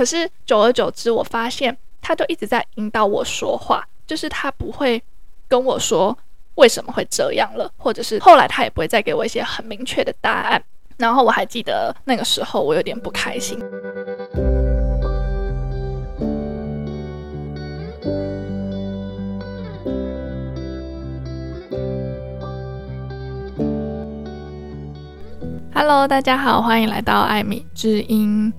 可是久而久之，我发现他就一直在引导我说话，就是他不会跟我说为什么会这样了，或者是后来他也不会再给我一些很明确的答案。然后我还记得那个时候，我有点不开心。Hello，大家好，欢迎来到艾米之音。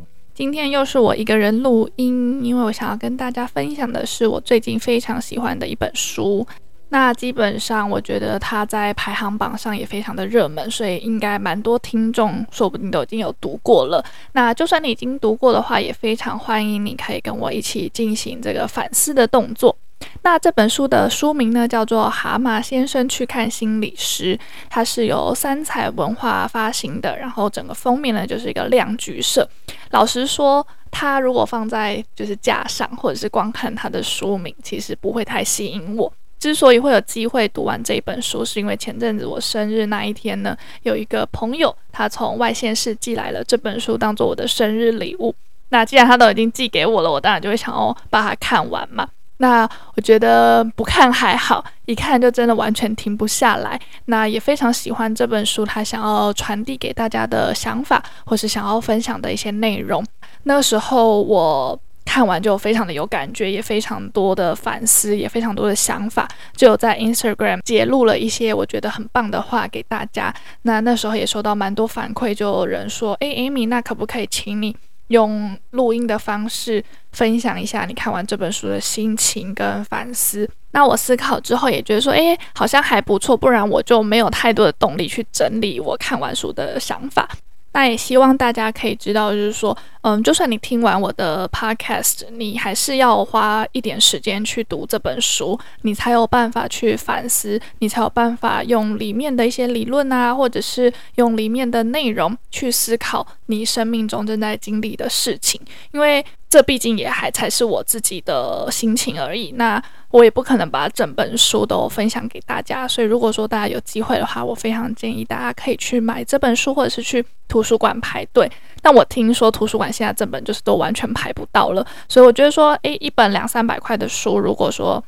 今天又是我一个人录音，因为我想要跟大家分享的是我最近非常喜欢的一本书。那基本上，我觉得它在排行榜上也非常的热门，所以应该蛮多听众说不定都已经有读过了。那就算你已经读过的话，也非常欢迎你可以跟我一起进行这个反思的动作。那这本书的书名呢，叫做《蛤蟆先生去看心理师》，它是由三采文化发行的。然后整个封面呢，就是一个亮橘色。老实说，它如果放在就是架上，或者是光看它的书名，其实不会太吸引我。之所以会有机会读完这一本书，是因为前阵子我生日那一天呢，有一个朋友他从外县市寄来了这本书，当做我的生日礼物。那既然他都已经寄给我了，我当然就会想要把它看完嘛。那我觉得不看还好，一看就真的完全停不下来。那也非常喜欢这本书，他想要传递给大家的想法，或是想要分享的一些内容。那个时候我看完就非常的有感觉，也非常多的反思，也非常多的想法，就有在 Instagram 截录了一些我觉得很棒的话给大家。那那时候也收到蛮多反馈，就有人说：“诶，Amy，那可不可以请你？”用录音的方式分享一下你看完这本书的心情跟反思。那我思考之后也觉得说，诶，好像还不错，不然我就没有太多的动力去整理我看完书的想法。那也希望大家可以知道，就是说，嗯，就算你听完我的 podcast，你还是要花一点时间去读这本书，你才有办法去反思，你才有办法用里面的一些理论啊，或者是用里面的内容去思考你生命中正在经历的事情，因为。这毕竟也还才是我自己的心情而已，那我也不可能把整本书都分享给大家，所以如果说大家有机会的话，我非常建议大家可以去买这本书，或者是去图书馆排队。但我听说图书馆现在这本就是都完全排不到了，所以我觉得说，诶，一本两三百块的书，如果说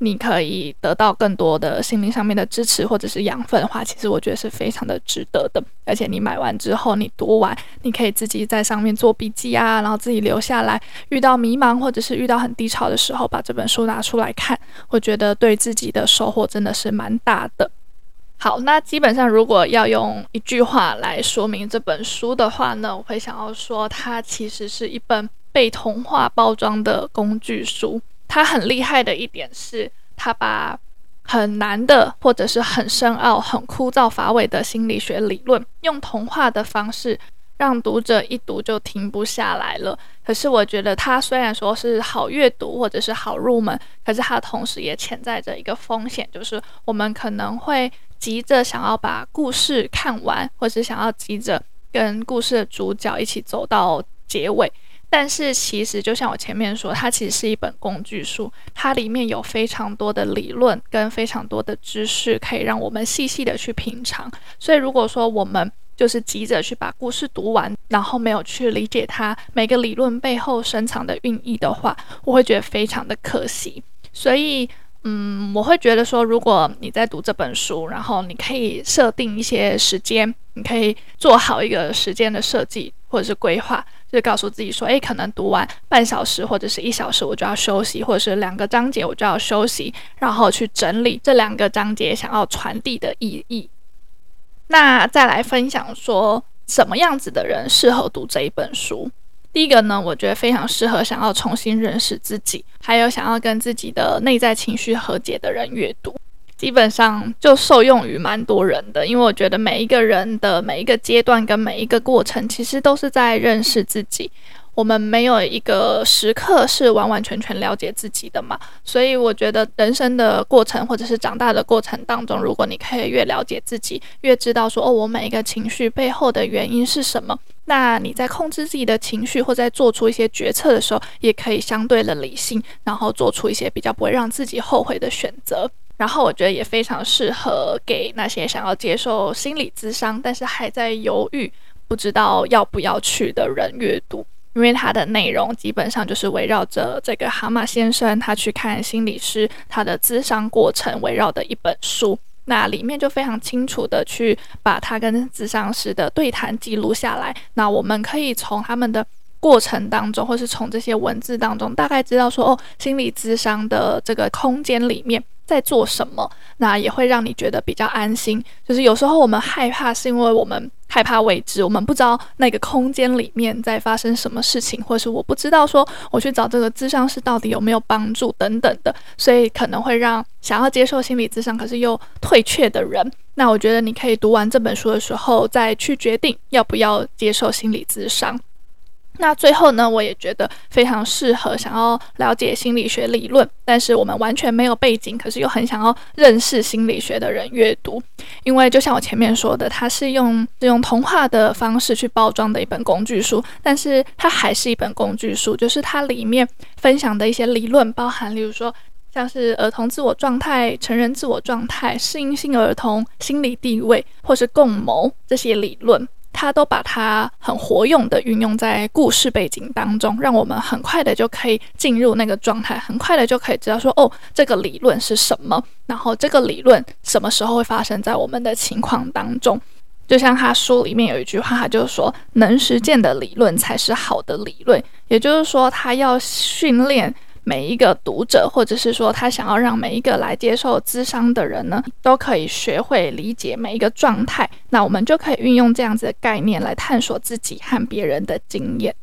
你可以得到更多的心灵上面的支持或者是养分的话，其实我觉得是非常的值得的。而且你买完之后，你读完，你可以自己在上面做笔记啊，然后自己留下来。遇到迷茫或者是遇到很低潮的时候，把这本书拿出来看，我觉得对自己的收获真的是蛮大的。好，那基本上如果要用一句话来说明这本书的话呢，我会想要说，它其实是一本被童话包装的工具书。他很厉害的一点是，他把很难的或者是很深奥、很枯燥乏味的心理学理论，用童话的方式让读者一读就停不下来了。可是我觉得它虽然说是好阅读或者是好入门，可是它同时也潜在着一个风险，就是我们可能会急着想要把故事看完，或是想要急着跟故事的主角一起走到结尾。但是其实，就像我前面说，它其实是一本工具书，它里面有非常多的理论跟非常多的知识，可以让我们细细的去品尝。所以，如果说我们就是急着去把故事读完，然后没有去理解它每个理论背后深藏的寓意的话，我会觉得非常的可惜。所以，嗯，我会觉得说，如果你在读这本书，然后你可以设定一些时间，你可以做好一个时间的设计或者是规划。就告诉自己说，诶，可能读完半小时或者是一小时，我就要休息，或者是两个章节我就要休息，然后去整理这两个章节想要传递的意义。那再来分享说，什么样子的人适合读这一本书？第一个呢，我觉得非常适合想要重新认识自己，还有想要跟自己的内在情绪和解的人阅读。基本上就受用于蛮多人的，因为我觉得每一个人的每一个阶段跟每一个过程，其实都是在认识自己。我们没有一个时刻是完完全全了解自己的嘛，所以我觉得人生的过程或者是长大的过程当中，如果你可以越了解自己，越知道说哦，我每一个情绪背后的原因是什么，那你在控制自己的情绪或在做出一些决策的时候，也可以相对的理性，然后做出一些比较不会让自己后悔的选择。然后我觉得也非常适合给那些想要接受心理咨商，但是还在犹豫不知道要不要去的人阅读，因为它的内容基本上就是围绕着这个蛤蟆先生他去看心理师他的咨商过程围绕的一本书。那里面就非常清楚的去把他跟咨商师的对谈记录下来。那我们可以从他们的过程当中，或是从这些文字当中，大概知道说，哦，心理咨商的这个空间里面在做什么。那也会让你觉得比较安心。就是有时候我们害怕，是因为我们。害怕未知，我们不知道那个空间里面在发生什么事情，或是我不知道说我去找这个咨商师到底有没有帮助等等的，所以可能会让想要接受心理咨商可是又退却的人。那我觉得你可以读完这本书的时候再去决定要不要接受心理咨商。那最后呢，我也觉得非常适合想要了解心理学理论，但是我们完全没有背景，可是又很想要认识心理学的人阅读。因为就像我前面说的，它是用用童话的方式去包装的一本工具书，但是它还是一本工具书，就是它里面分享的一些理论，包含例如说像是儿童自我状态、成人自我状态、适应性儿童、心理地位或是共谋这些理论。他都把它很活用的运用在故事背景当中，让我们很快的就可以进入那个状态，很快的就可以知道说，哦，这个理论是什么，然后这个理论什么时候会发生在我们的情况当中。就像他书里面有一句话，他就说，能实践的理论才是好的理论，也就是说，他要训练。每一个读者，或者是说他想要让每一个来接受咨商的人呢，都可以学会理解每一个状态。那我们就可以运用这样子的概念来探索自己和别人的经验。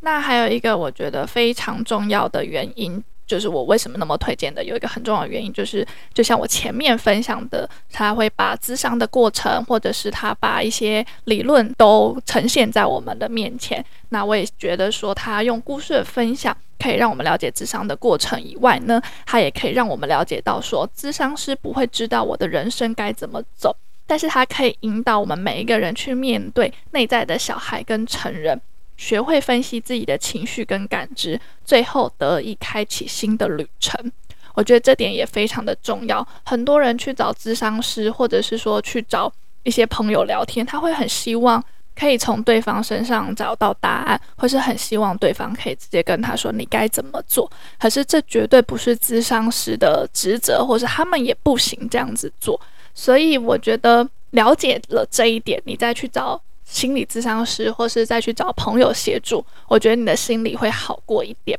那还有一个我觉得非常重要的原因。就是我为什么那么推荐的，有一个很重要的原因，就是就像我前面分享的，他会把咨商的过程，或者是他把一些理论都呈现在我们的面前。那我也觉得说，他用故事的分享，可以让我们了解咨商的过程以外呢，他也可以让我们了解到说，咨商师不会知道我的人生该怎么走，但是他可以引导我们每一个人去面对内在的小孩跟成人。学会分析自己的情绪跟感知，最后得以开启新的旅程。我觉得这点也非常的重要。很多人去找咨商师，或者是说去找一些朋友聊天，他会很希望可以从对方身上找到答案，或是很希望对方可以直接跟他说你该怎么做。可是这绝对不是咨商师的职责，或是他们也不行这样子做。所以我觉得了解了这一点，你再去找。心理咨商师，或是再去找朋友协助，我觉得你的心里会好过一点。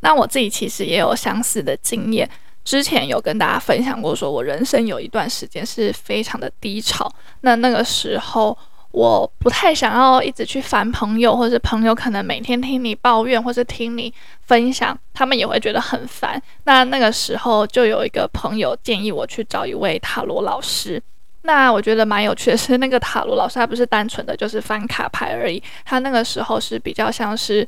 那我自己其实也有相似的经验，之前有跟大家分享过，说我人生有一段时间是非常的低潮。那那个时候，我不太想要一直去烦朋友，或是朋友可能每天听你抱怨，或是听你分享，他们也会觉得很烦。那那个时候，就有一个朋友建议我去找一位塔罗老师。那我觉得蛮有趣的 是，那个塔罗老师他不是单纯的就是翻卡牌而已，他那个时候是比较像是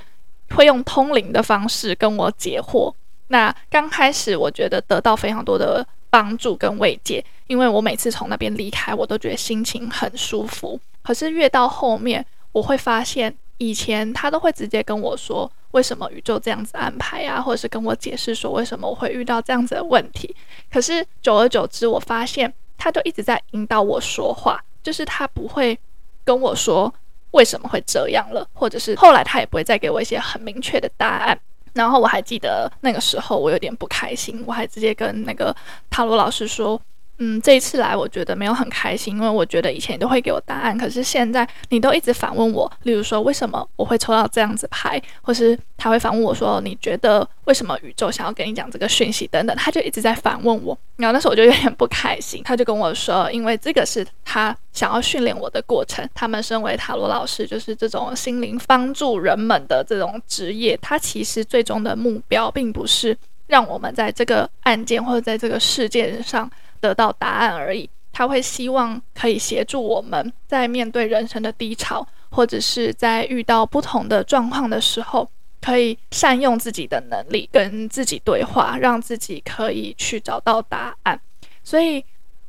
会用通灵的方式跟我解惑。那刚开始我觉得得到非常多的帮助跟慰藉，因为我每次从那边离开，我都觉得心情很舒服。可是越到后面，我会发现以前他都会直接跟我说为什么宇宙这样子安排啊，或者是跟我解释说为什么我会遇到这样子的问题。可是久而久之，我发现。他就一直在引导我说话，就是他不会跟我说为什么会这样了，或者是后来他也不会再给我一些很明确的答案。然后我还记得那个时候我有点不开心，我还直接跟那个塔罗老师说。嗯，这一次来我觉得没有很开心，因为我觉得以前你都会给我答案，可是现在你都一直反问我，例如说为什么我会抽到这样子牌，或是他会反问我说你觉得为什么宇宙想要跟你讲这个讯息等等，他就一直在反问我，然后那时候我就有点不开心，他就跟我说，因为这个是他想要训练我的过程，他们身为塔罗老师，就是这种心灵帮助人们的这种职业，他其实最终的目标并不是让我们在这个案件或者在这个事件上。得到答案而已。他会希望可以协助我们在面对人生的低潮，或者是在遇到不同的状况的时候，可以善用自己的能力跟自己对话，让自己可以去找到答案。所以，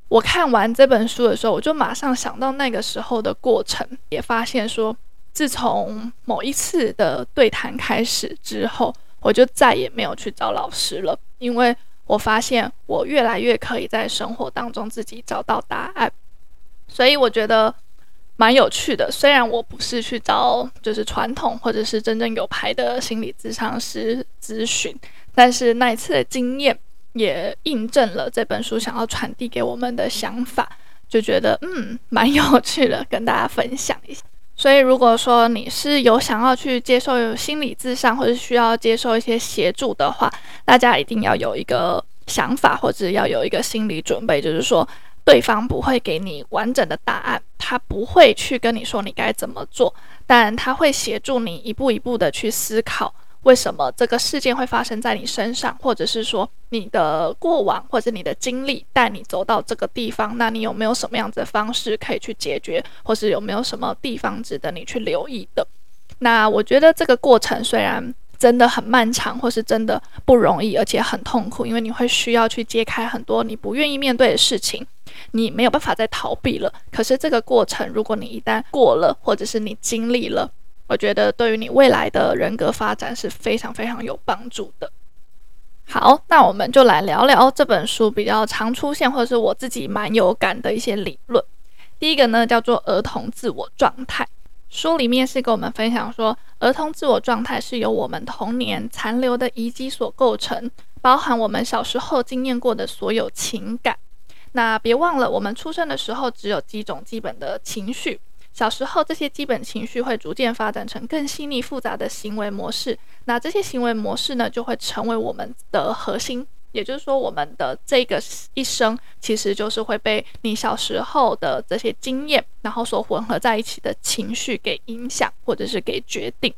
我看完这本书的时候，我就马上想到那个时候的过程，也发现说，自从某一次的对谈开始之后，我就再也没有去找老师了，因为。我发现我越来越可以在生活当中自己找到答案，所以我觉得蛮有趣的。虽然我不是去找就是传统或者是真正有牌的心理咨商师咨询，但是那一次的经验也印证了这本书想要传递给我们的想法，就觉得嗯蛮有趣的，跟大家分享一下。所以，如果说你是有想要去接受有心理智商，或者需要接受一些协助的话，大家一定要有一个想法，或者要有一个心理准备，就是说对方不会给你完整的答案，他不会去跟你说你该怎么做，但他会协助你一步一步的去思考。为什么这个事件会发生在你身上，或者是说你的过往或者你的经历带你走到这个地方？那你有没有什么样子的方式可以去解决，或是有没有什么地方值得你去留意的？那我觉得这个过程虽然真的很漫长，或是真的不容易，而且很痛苦，因为你会需要去揭开很多你不愿意面对的事情，你没有办法再逃避了。可是这个过程，如果你一旦过了，或者是你经历了，我觉得对于你未来的人格发展是非常非常有帮助的。好，那我们就来聊聊这本书比较常出现，或者是我自己蛮有感的一些理论。第一个呢，叫做儿童自我状态。书里面是跟我们分享说，儿童自我状态是由我们童年残留的遗迹所构成，包含我们小时候经验过的所有情感。那别忘了，我们出生的时候只有几种基本的情绪。小时候，这些基本情绪会逐渐发展成更细腻复杂的行为模式。那这些行为模式呢，就会成为我们的核心。也就是说，我们的这个一生，其实就是会被你小时候的这些经验，然后所混合在一起的情绪给影响，或者是给决定。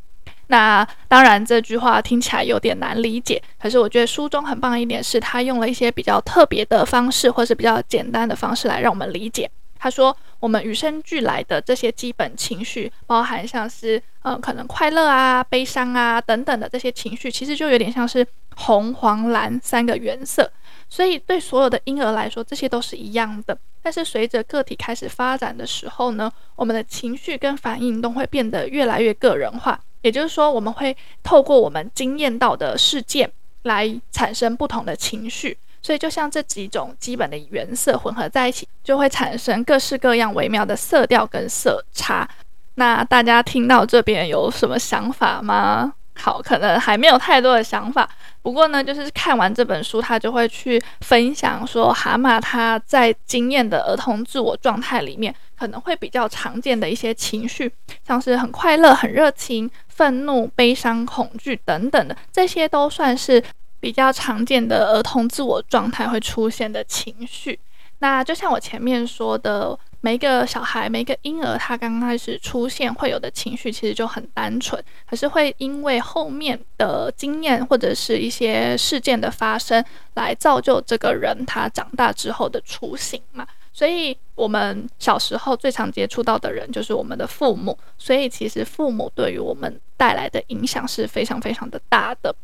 那当然，这句话听起来有点难理解。可是，我觉得书中很棒的一点是，他用了一些比较特别的方式，或是比较简单的方式来让我们理解。他说：“我们与生俱来的这些基本情绪，包含像是呃，可能快乐啊、悲伤啊等等的这些情绪，其实就有点像是红、黄、蓝三个原色。所以对所有的婴儿来说，这些都是一样的。但是随着个体开始发展的时候呢，我们的情绪跟反应都会变得越来越个人化。也就是说，我们会透过我们经验到的事件来产生不同的情绪。”所以，就像这几种基本的原色混合在一起，就会产生各式各样微妙的色调跟色差。那大家听到这边有什么想法吗？好，可能还没有太多的想法。不过呢，就是看完这本书，他就会去分享说，蛤蟆他在经验的儿童自我状态里面，可能会比较常见的一些情绪，像是很快乐、很热情、愤怒、悲伤、恐惧等等的，这些都算是。比较常见的儿童自我状态会出现的情绪，那就像我前面说的，每一个小孩、每一个婴儿，他刚开始出现会有的情绪其实就很单纯，可是会因为后面的经验或者是一些事件的发生，来造就这个人他长大之后的雏形嘛。所以，我们小时候最常接触到的人就是我们的父母，所以其实父母对于我们带来的影响是非常非常的大的。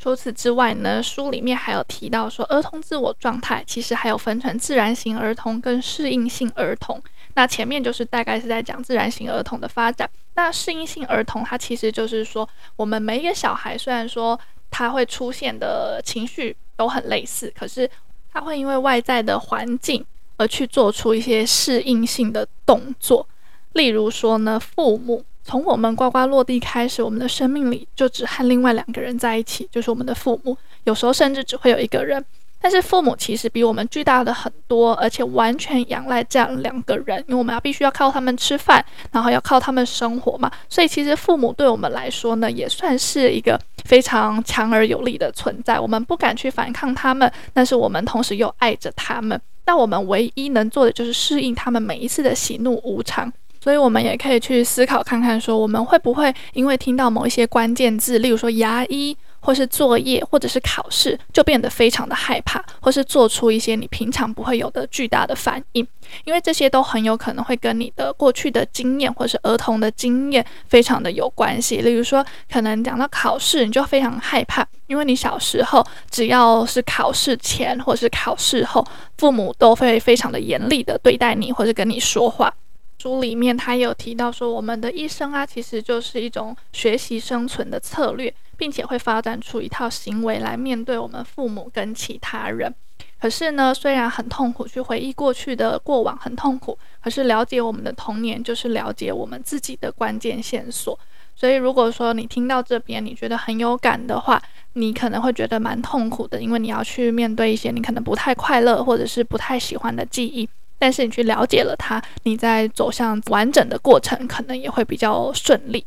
除此之外呢，书里面还有提到说，儿童自我状态其实还有分成自然型儿童跟适应性儿童。那前面就是大概是在讲自然型儿童的发展。那适应性儿童，它其实就是说，我们每一个小孩虽然说他会出现的情绪都很类似，可是他会因为外在的环境而去做出一些适应性的动作。例如说呢，父母。从我们呱呱落地开始，我们的生命里就只和另外两个人在一起，就是我们的父母。有时候甚至只会有一个人，但是父母其实比我们巨大的很多，而且完全仰赖这样两个人，因为我们要必须要靠他们吃饭，然后要靠他们生活嘛。所以其实父母对我们来说呢，也算是一个非常强而有力的存在。我们不敢去反抗他们，但是我们同时又爱着他们。那我们唯一能做的就是适应他们每一次的喜怒无常。所以，我们也可以去思考看看，说我们会不会因为听到某一些关键字，例如说牙医，或是作业，或者是考试，就变得非常的害怕，或是做出一些你平常不会有的巨大的反应，因为这些都很有可能会跟你的过去的经验，或是儿童的经验非常的有关系。例如说，可能讲到考试，你就非常害怕，因为你小时候只要是考试前或是考试后，父母都会非常的严厉的对待你，或是跟你说话。书里面他有提到说，我们的一生啊，其实就是一种学习生存的策略，并且会发展出一套行为来面对我们父母跟其他人。可是呢，虽然很痛苦，去回忆过去的过往很痛苦，可是了解我们的童年，就是了解我们自己的关键线索。所以，如果说你听到这边，你觉得很有感的话，你可能会觉得蛮痛苦的，因为你要去面对一些你可能不太快乐或者是不太喜欢的记忆。但是你去了解了它，你在走向完整的过程，可能也会比较顺利。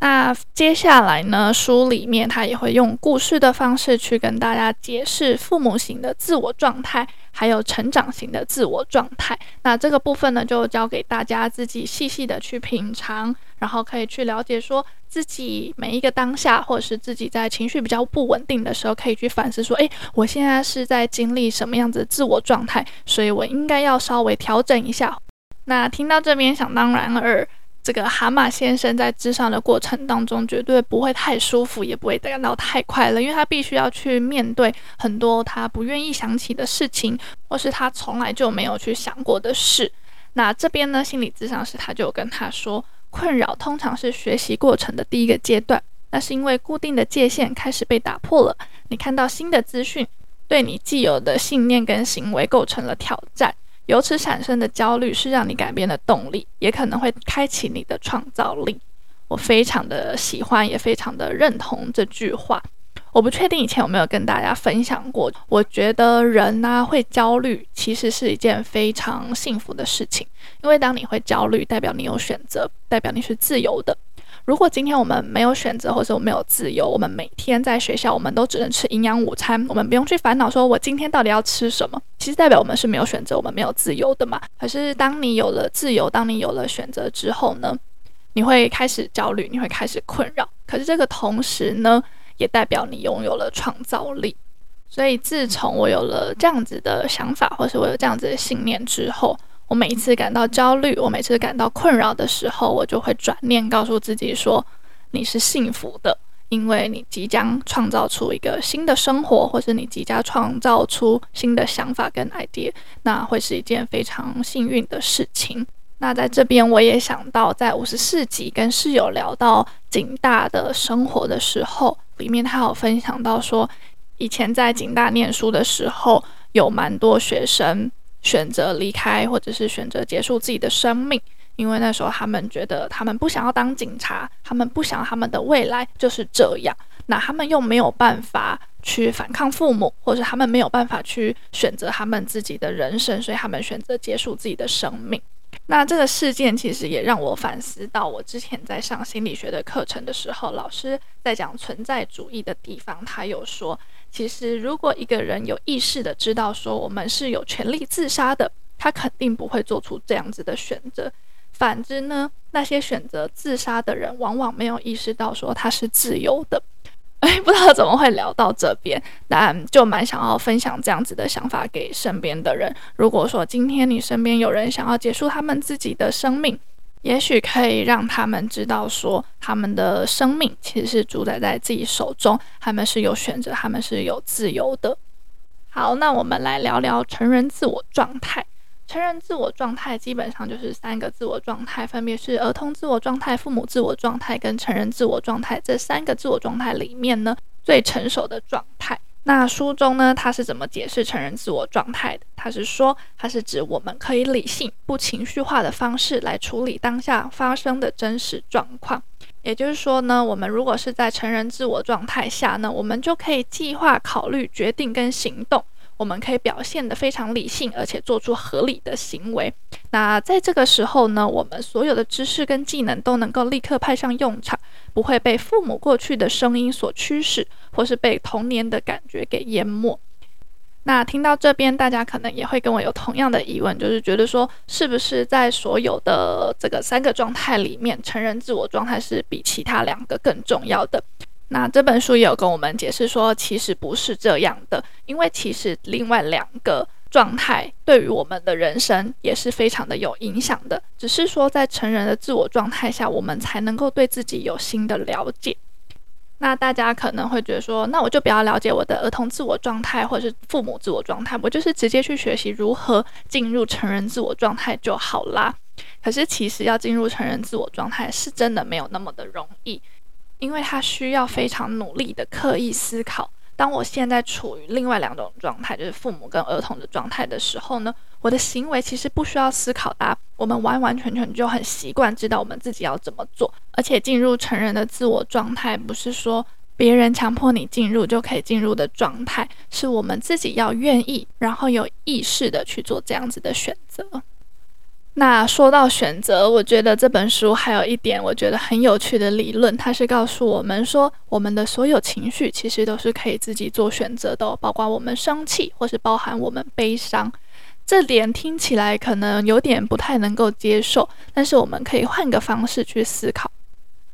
那接下来呢，书里面他也会用故事的方式去跟大家解释父母型的自我状态，还有成长型的自我状态。那这个部分呢，就交给大家自己细细的去品尝，然后可以去了解说自己每一个当下，或者是自己在情绪比较不稳定的时候，可以去反思说，诶，我现在是在经历什么样子的自我状态，所以我应该要稍微调整一下。那听到这边，想当然尔。这个蛤蟆先生在智商的过程当中，绝对不会太舒服，也不会感到太快乐，因为他必须要去面对很多他不愿意想起的事情，或是他从来就没有去想过的事。那这边呢，心理咨商师他就跟他说，困扰通常是学习过程的第一个阶段，那是因为固定的界限开始被打破了，你看到新的资讯，对你既有的信念跟行为构成了挑战。由此产生的焦虑是让你改变的动力，也可能会开启你的创造力。我非常的喜欢，也非常的认同这句话。我不确定以前有没有跟大家分享过。我觉得人呢、会焦虑，其实是一件非常幸福的事情，因为当你会焦虑，代表你有选择，代表你是自由的。如果今天我们没有选择，或者我们没有自由，我们每天在学校，我们都只能吃营养午餐，我们不用去烦恼说我今天到底要吃什么。其实代表我们是没有选择，我们没有自由的嘛。可是当你有了自由，当你有了选择之后呢，你会开始焦虑，你会开始困扰。可是这个同时呢，也代表你拥有了创造力。所以自从我有了这样子的想法，或是我有这样子的信念之后。我每一次感到焦虑，我每次感到困扰的时候，我就会转念告诉自己说：“你是幸福的，因为你即将创造出一个新的生活，或是你即将创造出新的想法跟 idea，那会是一件非常幸运的事情。”那在这边，我也想到，在五十四集跟室友聊到景大的生活的时候，里面他有分享到说，以前在景大念书的时候，有蛮多学生。选择离开，或者是选择结束自己的生命，因为那时候他们觉得他们不想要当警察，他们不想他们的未来就是这样。那他们又没有办法去反抗父母，或者他们没有办法去选择他们自己的人生，所以他们选择结束自己的生命。那这个事件其实也让我反思到，我之前在上心理学的课程的时候，老师在讲存在主义的地方，他有说。其实，如果一个人有意识的知道说我们是有权利自杀的，他肯定不会做出这样子的选择。反之呢，那些选择自杀的人，往往没有意识到说他是自由的。哎，不知道怎么会聊到这边，但就蛮想要分享这样子的想法给身边的人。如果说今天你身边有人想要结束他们自己的生命，也许可以让他们知道，说他们的生命其实是主宰在自己手中，他们是有选择，他们是有自由的。好，那我们来聊聊成人自我状态。成人自我状态基本上就是三个自我状态，分别是儿童自我状态、父母自我状态跟成人自我状态。这三个自我状态里面呢，最成熟的状态。那书中呢，他是怎么解释成人自我状态的？他是说，它是指我们可以理性、不情绪化的方式来处理当下发生的真实状况。也就是说呢，我们如果是在成人自我状态下呢，我们就可以计划、考虑、决定跟行动。我们可以表现得非常理性，而且做出合理的行为。那在这个时候呢，我们所有的知识跟技能都能够立刻派上用场，不会被父母过去的声音所驱使，或是被童年的感觉给淹没。那听到这边，大家可能也会跟我有同样的疑问，就是觉得说，是不是在所有的这个三个状态里面，成人自我状态是比其他两个更重要的？那这本书也有跟我们解释说，其实不是这样的，因为其实另外两个状态对于我们的人生也是非常的有影响的，只是说在成人的自我状态下，我们才能够对自己有新的了解。那大家可能会觉得说，那我就不要了解我的儿童自我状态或者是父母自我状态，我就是直接去学习如何进入成人自我状态就好啦。可是其实要进入成人自我状态是真的没有那么的容易。因为他需要非常努力的刻意思考，当我现在处于另外两种状态，就是父母跟儿童的状态的时候呢，我的行为其实不需要思考的，我们完完全全就很习惯知道我们自己要怎么做，而且进入成人的自我状态，不是说别人强迫你进入就可以进入的状态，是我们自己要愿意，然后有意识的去做这样子的选择。那说到选择，我觉得这本书还有一点我觉得很有趣的理论，它是告诉我们说，我们的所有情绪其实都是可以自己做选择的，包括我们生气，或是包含我们悲伤。这点听起来可能有点不太能够接受，但是我们可以换个方式去思考，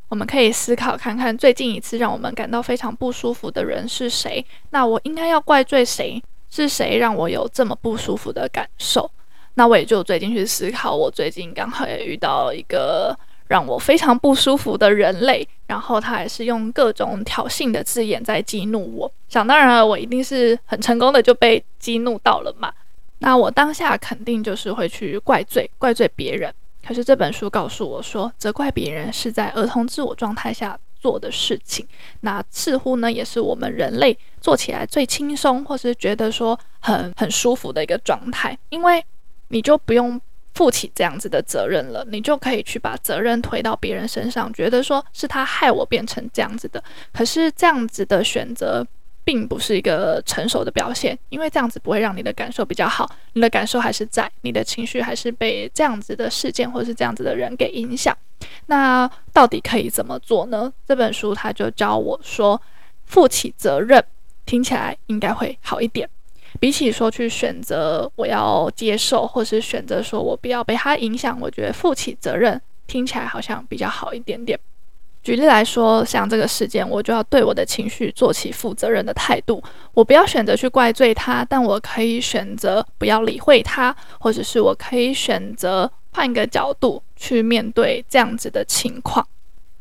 我们可以思考看看最近一次让我们感到非常不舒服的人是谁，那我应该要怪罪谁？是谁让我有这么不舒服的感受？那我也就最近去思考，我最近刚好也遇到一个让我非常不舒服的人类，然后他还是用各种挑衅的字眼在激怒我。想当然了，我一定是很成功的就被激怒到了嘛。那我当下肯定就是会去怪罪，怪罪别人。可是这本书告诉我说，责怪别人是在儿童自我状态下做的事情。那似乎呢，也是我们人类做起来最轻松，或是觉得说很很舒服的一个状态，因为。你就不用负起这样子的责任了，你就可以去把责任推到别人身上，觉得说是他害我变成这样子的。可是这样子的选择并不是一个成熟的表现，因为这样子不会让你的感受比较好，你的感受还是在，你的情绪还是被这样子的事件或是这样子的人给影响。那到底可以怎么做呢？这本书他就教我说，负起责任听起来应该会好一点。比起说去选择我要接受，或是选择说我不要被他影响，我觉得负起责任听起来好像比较好一点点。举例来说，像这个事件，我就要对我的情绪做起负责任的态度，我不要选择去怪罪他，但我可以选择不要理会他，或者是我可以选择换一个角度去面对这样子的情况。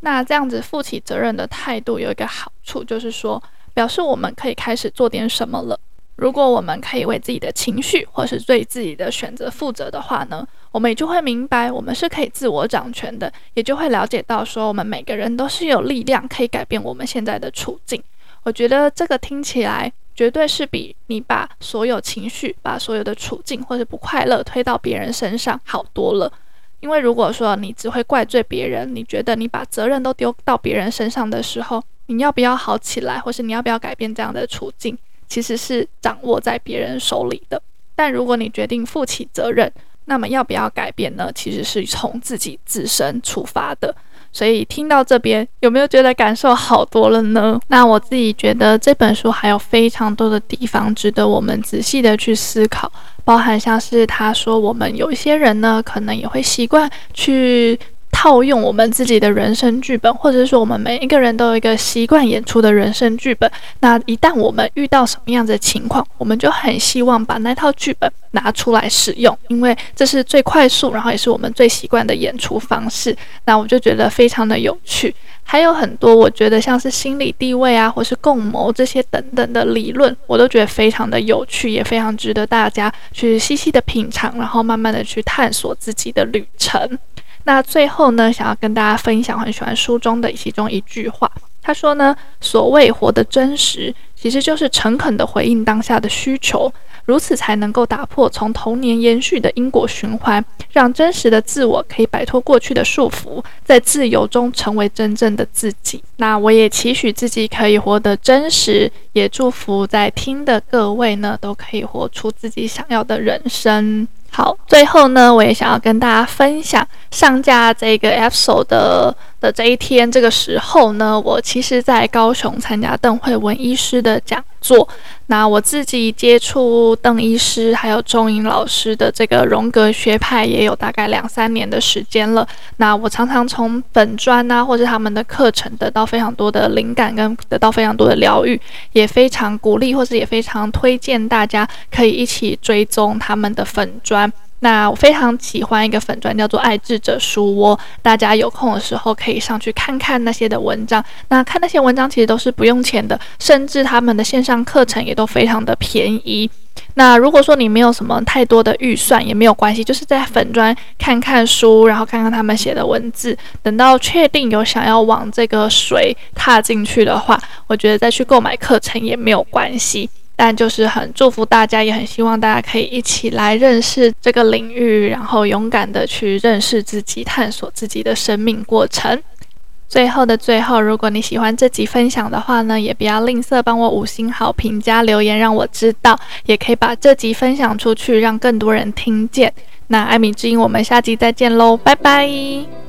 那这样子负起责任的态度有一个好处，就是说表示我们可以开始做点什么了。如果我们可以为自己的情绪或是对自己的选择负责的话呢，我们也就会明白我们是可以自我掌权的，也就会了解到说我们每个人都是有力量可以改变我们现在的处境。我觉得这个听起来绝对是比你把所有情绪、把所有的处境或是不快乐推到别人身上好多了。因为如果说你只会怪罪别人，你觉得你把责任都丢到别人身上的时候，你要不要好起来，或是你要不要改变这样的处境？其实是掌握在别人手里的，但如果你决定负起责任，那么要不要改变呢？其实是从自己自身出发的。所以听到这边，有没有觉得感受好多了呢？那我自己觉得这本书还有非常多的地方值得我们仔细的去思考，包含像是他说，我们有一些人呢，可能也会习惯去。套用我们自己的人生剧本，或者是说我们每一个人都有一个习惯演出的人生剧本。那一旦我们遇到什么样的情况，我们就很希望把那套剧本拿出来使用，因为这是最快速，然后也是我们最习惯的演出方式。那我就觉得非常的有趣。还有很多我觉得像是心理地位啊，或是共谋这些等等的理论，我都觉得非常的有趣，也非常值得大家去细细的品尝，然后慢慢的去探索自己的旅程。那最后呢，想要跟大家分享，很喜欢书中的其中一句话。他说呢，所谓活得真实，其实就是诚恳地回应当下的需求，如此才能够打破从童年延续的因果循环，让真实的自我可以摆脱过去的束缚，在自由中成为真正的自己。那我也期许自己可以活得真实，也祝福在听的各位呢，都可以活出自己想要的人生。好，最后呢，我也想要跟大家分享上架这个 Epso 的的这一天，这个时候呢，我其实在高雄参加邓慧文医师的讲做。那我自己接触邓医师还有钟颖老师的这个荣格学派也有大概两三年的时间了。那我常常从本专啊，或是他们的课程得到非常多的灵感，跟得到非常多的疗愈，也非常鼓励，或是也非常推荐大家可以一起追踪他们的粉专。那我非常喜欢一个粉专叫做爱智者书窝，大家有空的时候可以上去看看那些的文章。那看那些文章其实都是不用钱的，甚至他们的线上课程也都非常的便宜。那如果说你没有什么太多的预算也没有关系，就是在粉专看看书，然后看看他们写的文字，等到确定有想要往这个水踏进去的话，我觉得再去购买课程也没有关系。但就是很祝福大家，也很希望大家可以一起来认识这个领域，然后勇敢的去认识自己，探索自己的生命过程。最后的最后，如果你喜欢这集分享的话呢，也不要吝啬帮我五星好评加留言，让我知道，也可以把这集分享出去，让更多人听见。那艾米之音，我们下集再见喽，拜拜。